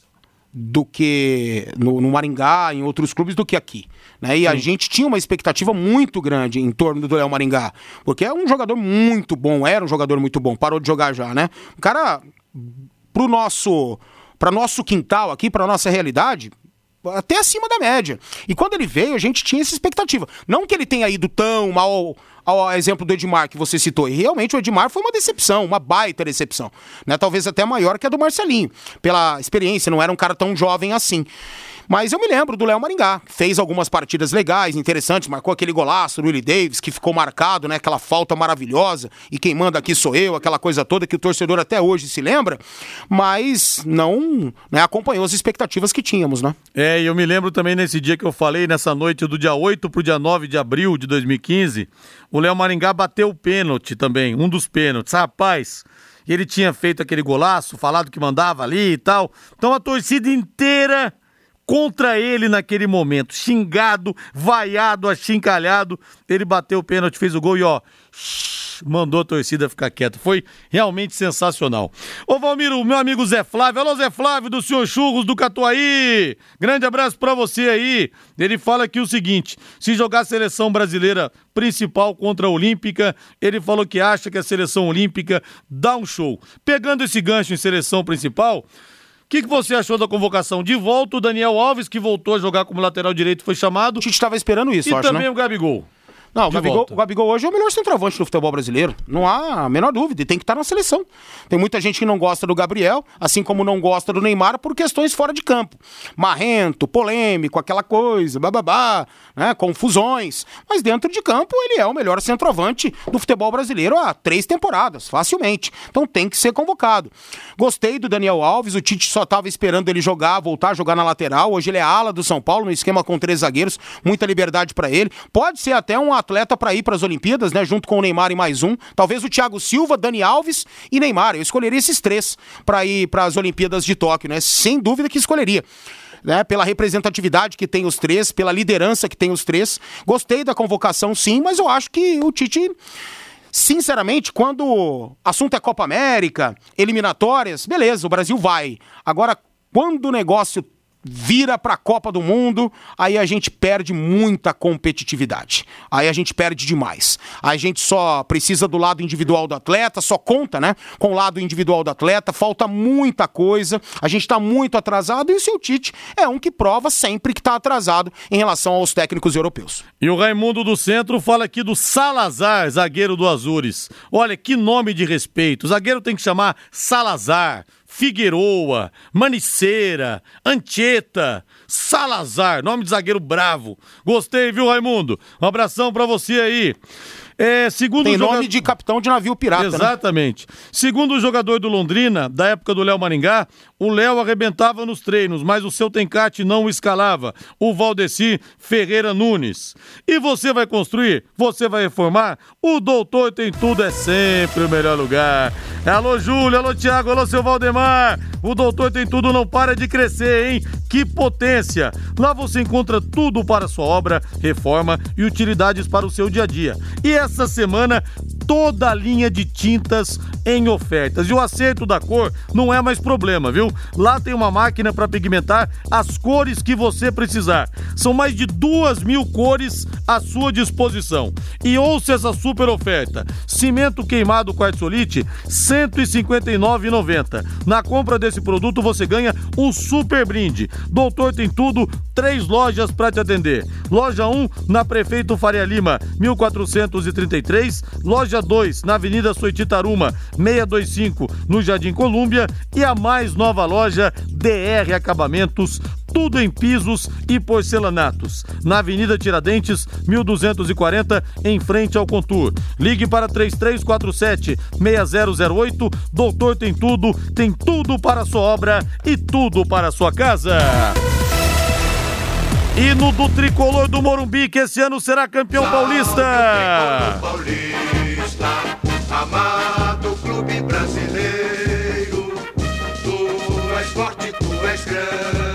S5: do que no, no, Maringá, em outros clubes, do que aqui. Né? E Sim. a gente tinha uma expectativa muito grande em torno do Léo Maringá, porque é um jogador muito bom, era um jogador muito bom, parou de jogar já, né? O cara, pro nosso, para nosso quintal aqui, para nossa realidade, até acima da média. E quando ele veio, a gente tinha essa expectativa. Não que ele tenha ido tão mal ao exemplo do Edmar que você citou. E realmente o Edmar foi uma decepção, uma baita decepção. Né? Talvez até maior que a do Marcelinho, pela experiência, não era um cara tão jovem assim. Mas eu me lembro do Léo Maringá, fez algumas partidas legais, interessantes, marcou aquele golaço do Willie Davis, que ficou marcado, né? Aquela falta maravilhosa, e quem manda aqui sou eu, aquela coisa toda que o torcedor até hoje se lembra, mas não né, acompanhou as expectativas que tínhamos, né?
S2: É, e eu me lembro também nesse dia que eu falei, nessa noite do dia 8 pro dia 9 de abril de 2015, o Léo Maringá bateu o pênalti também, um dos pênaltis. Rapaz, ele tinha feito aquele golaço, falado que mandava ali e tal. Então a torcida inteira contra ele naquele momento. Xingado, vaiado, achincalhado. Ele bateu o pênalti, fez o gol e ó, mandou a torcida ficar quieta. Foi realmente sensacional. Ô Valmiro, meu amigo Zé Flávio. Alô, Zé Flávio do Senhor Churros do Catuaí. Grande abraço para você aí. Ele fala aqui o seguinte: se jogar a seleção brasileira principal contra a Olímpica, ele falou que acha que a seleção olímpica dá um show. Pegando esse gancho em seleção principal que, que você achou da convocação? De volta o Daniel Alves, que voltou a jogar como lateral direito, foi chamado. A
S5: gente estava esperando isso,
S2: e
S5: acho,
S2: também
S5: né?
S2: o Gabigol.
S5: Não, o Gabigol, o Gabigol, hoje é o melhor centroavante do futebol brasileiro. Não há a menor dúvida. E tem que estar na seleção. Tem muita gente que não gosta do Gabriel, assim como não gosta do Neymar, por questões fora de campo. Marrento, polêmico, aquela coisa, bababá, né? confusões. Mas dentro de campo, ele é o melhor centroavante do futebol brasileiro há três temporadas, facilmente. Então tem que ser convocado. Gostei do Daniel Alves, o Tite só estava esperando ele jogar, voltar a jogar na lateral. Hoje ele é ala do São Paulo, no esquema com três zagueiros, muita liberdade para ele. Pode ser até um atleta para ir para as Olimpíadas, né? Junto com o Neymar e mais um. Talvez o Thiago Silva, Dani Alves e Neymar. Eu escolheria esses três para ir para as Olimpíadas de Tóquio, né? Sem dúvida que escolheria. Né, pela representatividade que tem os três, pela liderança que tem os três. Gostei da convocação, sim, mas eu acho que o Tite sinceramente, quando assunto é Copa América, eliminatórias, beleza, o Brasil vai. Agora, quando o negócio vira para a Copa do Mundo, aí a gente perde muita competitividade. Aí a gente perde demais. A gente só precisa do lado individual do atleta, só conta, né, com o lado individual do atleta, falta muita coisa. A gente está muito atrasado e o seu Tite é um que prova sempre que está atrasado em relação aos técnicos europeus.
S2: E o Raimundo do Centro fala aqui do Salazar, zagueiro do Azures. Olha que nome de respeito. O zagueiro tem que chamar Salazar. Figueroa, Maniceira, Anchieta, Salazar, nome de zagueiro bravo. Gostei, viu, Raimundo? Um abração pra você aí.
S5: É, segundo Tem nome de capitão de navio pirata,
S2: né? Exatamente. Né? Segundo o jogador do Londrina, da época do Léo Maringá, o Léo arrebentava nos treinos, mas o seu Tencate não o escalava. O Valdeci Ferreira Nunes. E você vai construir? Você vai reformar? O Doutor Tem Tudo é sempre o melhor lugar. Alô, Júlio, alô, Tiago, alô, seu Valdemar. O Doutor Tem Tudo não para de crescer, hein? Que potência! Lá você encontra tudo para sua obra, reforma e utilidades para o seu dia a dia. E essa semana, toda a linha de tintas em ofertas. E o acerto da cor não é mais problema, viu? Lá tem uma máquina para pigmentar as cores que você precisar. São mais de duas mil cores à sua disposição. E ouça essa super oferta: cimento queimado quartzolite, R$ 159,90. Na compra desse produto você ganha um super brinde. Doutor tem tudo, três lojas para te atender. Loja 1 na Prefeito Faria Lima, 1433. Loja 2 na Avenida Soititaruma, 625 no Jardim Colúmbia. E a mais nova loja DR Acabamentos, tudo em pisos e porcelanatos. Na Avenida Tiradentes, 1240, em frente ao Contur. Ligue para 3347 6008. Doutor tem tudo, tem tudo para sua obra e tudo para sua casa. Hino do tricolor do Morumbi, que esse ano será campeão paulista. paulista, amado clube brasileiro. Tu és forte, tu és grande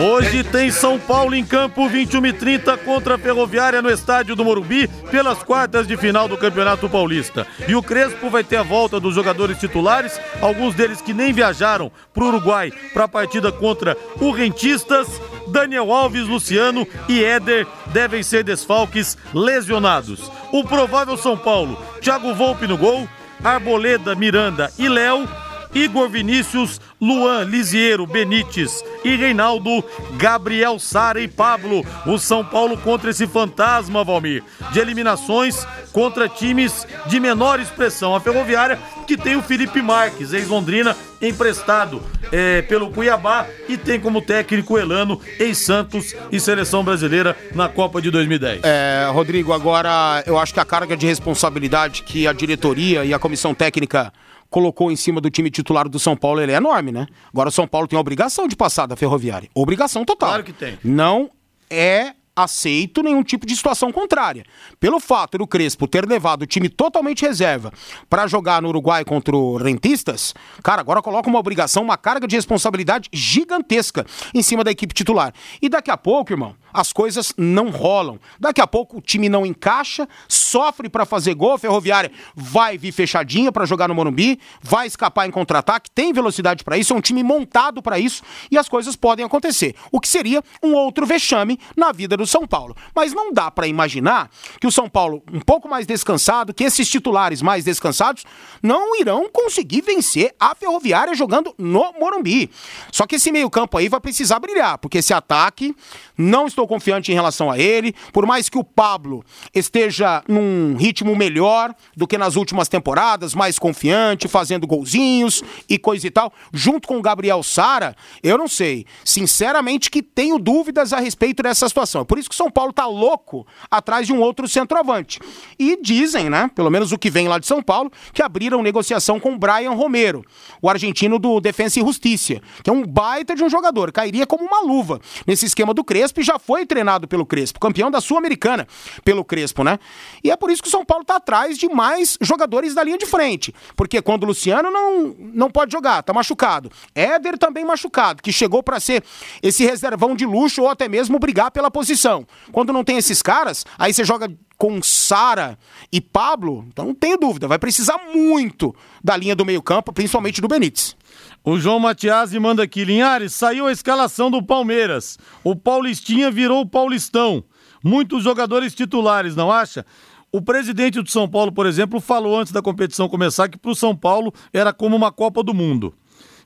S2: Hoje tem São Paulo em campo, 21 e 30 contra a Ferroviária no estádio do Morumbi, pelas quartas de final do Campeonato Paulista. E o Crespo vai ter a volta dos jogadores titulares, alguns deles que nem viajaram para o Uruguai para a partida contra o Rentistas. Daniel Alves, Luciano e Éder devem ser desfalques lesionados. O provável São Paulo, Thiago Volpe no gol, Arboleda, Miranda e Léo Igor Vinícius, Luan Lisiero, Benites e Reinaldo, Gabriel Sara e Pablo. O São Paulo contra esse fantasma, Valmir, de eliminações contra times de menor expressão. A Ferroviária que tem o Felipe Marques, ex-Londrina, emprestado é, pelo Cuiabá e tem como técnico Elano, ex-Santos e seleção brasileira na Copa de 2010.
S5: É, Rodrigo, agora eu acho que a carga de responsabilidade que a diretoria e a comissão técnica colocou em cima do time titular do São Paulo, ele é enorme, né? Agora o São Paulo tem a obrigação de passar da Ferroviária. Obrigação total.
S2: Claro que tem.
S5: Não é aceito nenhum tipo de situação contrária. Pelo fato do Crespo ter levado o time totalmente reserva para jogar no Uruguai contra o Rentistas, cara, agora coloca uma obrigação, uma carga de responsabilidade gigantesca em cima da equipe titular. E daqui a pouco, irmão, as coisas não rolam. Daqui a pouco o time não encaixa, sofre para fazer gol, a Ferroviária vai vir fechadinha para jogar no Morumbi, vai escapar em contra-ataque, tem velocidade para isso, é um time montado para isso e as coisas podem acontecer. O que seria um outro vexame na vida do São Paulo. Mas não dá para imaginar que o São Paulo, um pouco mais descansado, que esses titulares mais descansados, não irão conseguir vencer a Ferroviária jogando no Morumbi. Só que esse meio-campo aí vai precisar brilhar, porque esse ataque não estou confiante em relação a ele. Por mais que o Pablo esteja num ritmo melhor do que nas últimas temporadas, mais confiante, fazendo golzinhos e coisa e tal, junto com o Gabriel Sara, eu não sei. Sinceramente que tenho dúvidas a respeito dessa situação. É por isso que o São Paulo tá louco atrás de um outro centroavante. E dizem, né, pelo menos o que vem lá de São Paulo, que abriram negociação com o Brian Romero, o argentino do Defensa e Justiça, que é um baita de um jogador, cairia como uma luva nesse esquema do Crespo e já foi treinado pelo Crespo, campeão da Sul-Americana pelo Crespo, né? E é por isso que o São Paulo tá atrás de mais jogadores da linha de frente, porque quando o Luciano não, não pode jogar, tá machucado. Éder também machucado, que chegou para ser esse reservão de luxo ou até mesmo brigar pela posição. Quando não tem esses caras, aí você joga com Sara e Pablo, então não tenho dúvida, vai precisar muito da linha do meio-campo, principalmente do Benítez.
S2: O João Matiasi manda aqui, Linhares, saiu a escalação do Palmeiras. O Paulistinha virou o Paulistão. Muitos jogadores titulares, não acha? O presidente do São Paulo, por exemplo, falou antes da competição começar que para o São Paulo era como uma Copa do Mundo,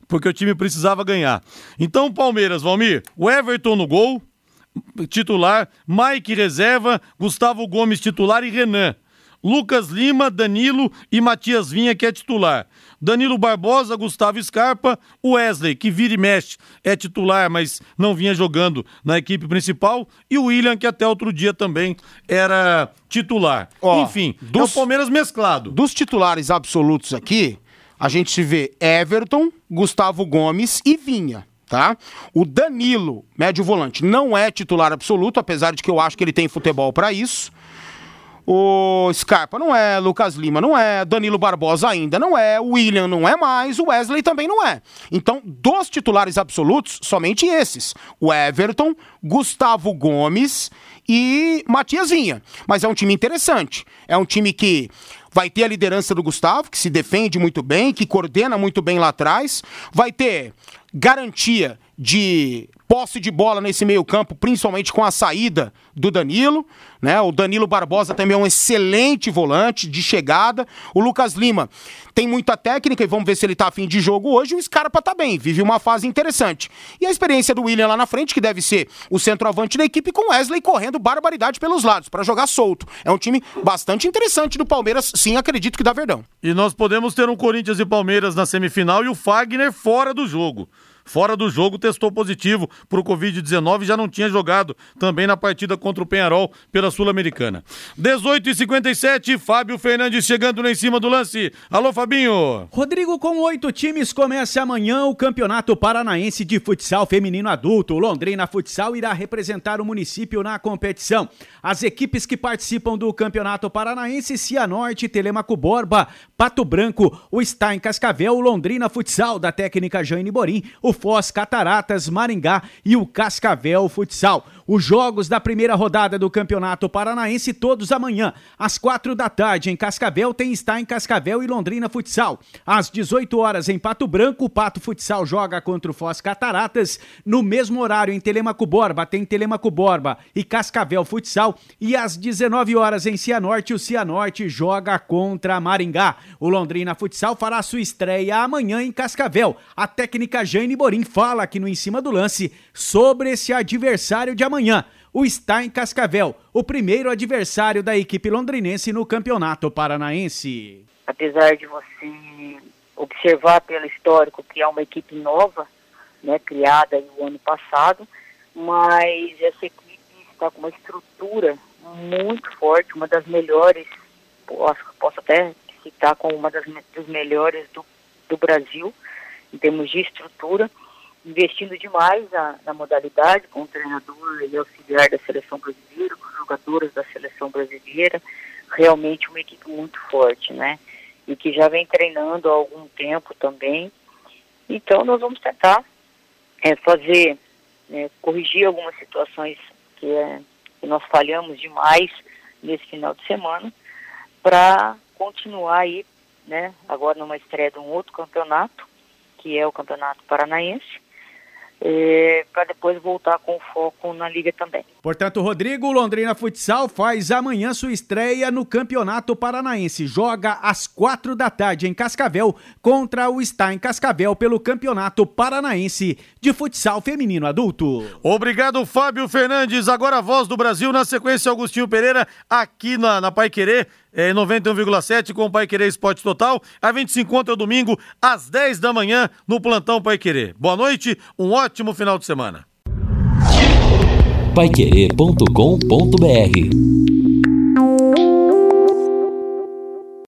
S2: porque o time precisava ganhar. Então, Palmeiras, Valmir, o Everton no gol, titular, Mike reserva, Gustavo Gomes titular e Renan. Lucas Lima, Danilo e Matias Vinha, que é titular. Danilo Barbosa, Gustavo Scarpa, Wesley, que vira e mexe, é titular, mas não vinha jogando na equipe principal, e o William, que até outro dia também era titular. Enfim,
S5: dos-
S2: é o Palmeiras mesclado.
S5: Dos titulares absolutos aqui, a gente vê Everton, Gustavo Gomes e Vinha. Tá? O Danilo, médio volante, não é titular absoluto, apesar de que eu acho que ele tem futebol para isso. O Scarpa não é, Lucas Lima não é, Danilo Barbosa ainda não é, William não é mais, o Wesley também não é. Então, dos titulares absolutos, somente esses: o Everton, Gustavo Gomes e Matias Vinha. Mas é um time interessante. É um time que vai ter a liderança do Gustavo, que se defende muito bem, que coordena muito bem lá atrás, vai ter garantia de posse de bola nesse meio-campo, principalmente com a saída do Danilo, né? O Danilo Barbosa também é um excelente volante de chegada. O Lucas Lima tem muita técnica e vamos ver se ele tá afim de jogo hoje. O Scarpa tá bem, vive uma fase interessante. E a experiência do William lá na frente, que deve ser o centroavante da equipe, com Wesley correndo barbaridade pelos lados para jogar solto. É um time bastante interessante do Palmeiras, sim, acredito que dá Verdão.
S2: E nós podemos ter um Corinthians e Palmeiras na semifinal e o Fagner fora do jogo. Fora do jogo, testou positivo para o Covid-19 e já não tinha jogado também na partida contra o Penharol pela Sul-Americana. 18 e 57 Fábio Fernandes chegando lá em cima do lance. Alô, Fabinho.
S6: Rodrigo, com oito times, começa amanhã o Campeonato Paranaense de Futsal Feminino Adulto. O Londrina Futsal irá representar o município na competição. As equipes que participam do Campeonato Paranaense, Cianorte, Telemaco Borba, Pato Branco, o Está Cascavel, o Londrina Futsal da técnica Jane Borim, o Foz Cataratas, Maringá e o Cascavel Futsal. Os jogos da primeira rodada do Campeonato Paranaense todos amanhã, às quatro da tarde em Cascavel, tem está em Cascavel e Londrina Futsal. Às 18 horas em Pato Branco, o Pato Futsal joga contra o Foz Cataratas. No mesmo horário em Telemaco Borba, tem Telemaco Borba e Cascavel Futsal. E às 19 horas em Cianorte, o Cianorte joga contra Maringá. O Londrina Futsal fará sua estreia amanhã em Cascavel. A técnica Jane Borim fala aqui no Em Cima do Lance sobre esse adversário de amanhã, o está em Cascavel, o primeiro adversário da equipe londrinense no Campeonato Paranaense.
S7: Apesar de você observar pelo histórico que é uma equipe nova, né, criada no ano passado, mas essa equipe está com uma estrutura muito forte, uma das melhores, posso, posso até citar como uma das, das melhores do, do Brasil, em termos de estrutura investindo demais na, na, modalidade, com o treinador e auxiliar da seleção brasileira, com os jogadores da seleção brasileira, realmente uma equipe muito forte, né? E que já vem treinando há algum tempo também. Então nós vamos tentar é, fazer, é, corrigir algumas situações que, é, que nós falhamos demais nesse final de semana, para continuar aí, né? Agora numa estreia de um outro campeonato, que é o Campeonato Paranaense, é, para depois voltar com foco na liga também.
S6: Portanto, Rodrigo, Londrina Futsal faz amanhã sua estreia no Campeonato Paranaense. Joga às quatro da tarde em Cascavel contra o Está em Cascavel pelo Campeonato Paranaense de Futsal Feminino Adulto.
S2: Obrigado, Fábio Fernandes. Agora a voz do Brasil, na sequência, Augustinho Pereira, aqui na, na Pai Querer é, 91,7 com o Pai Querer Esporte Total. A gente se encontra domingo às 10 da manhã no Plantão Pai Querer. Boa noite, um ótimo final de semana.
S1: Paiquerê.com.br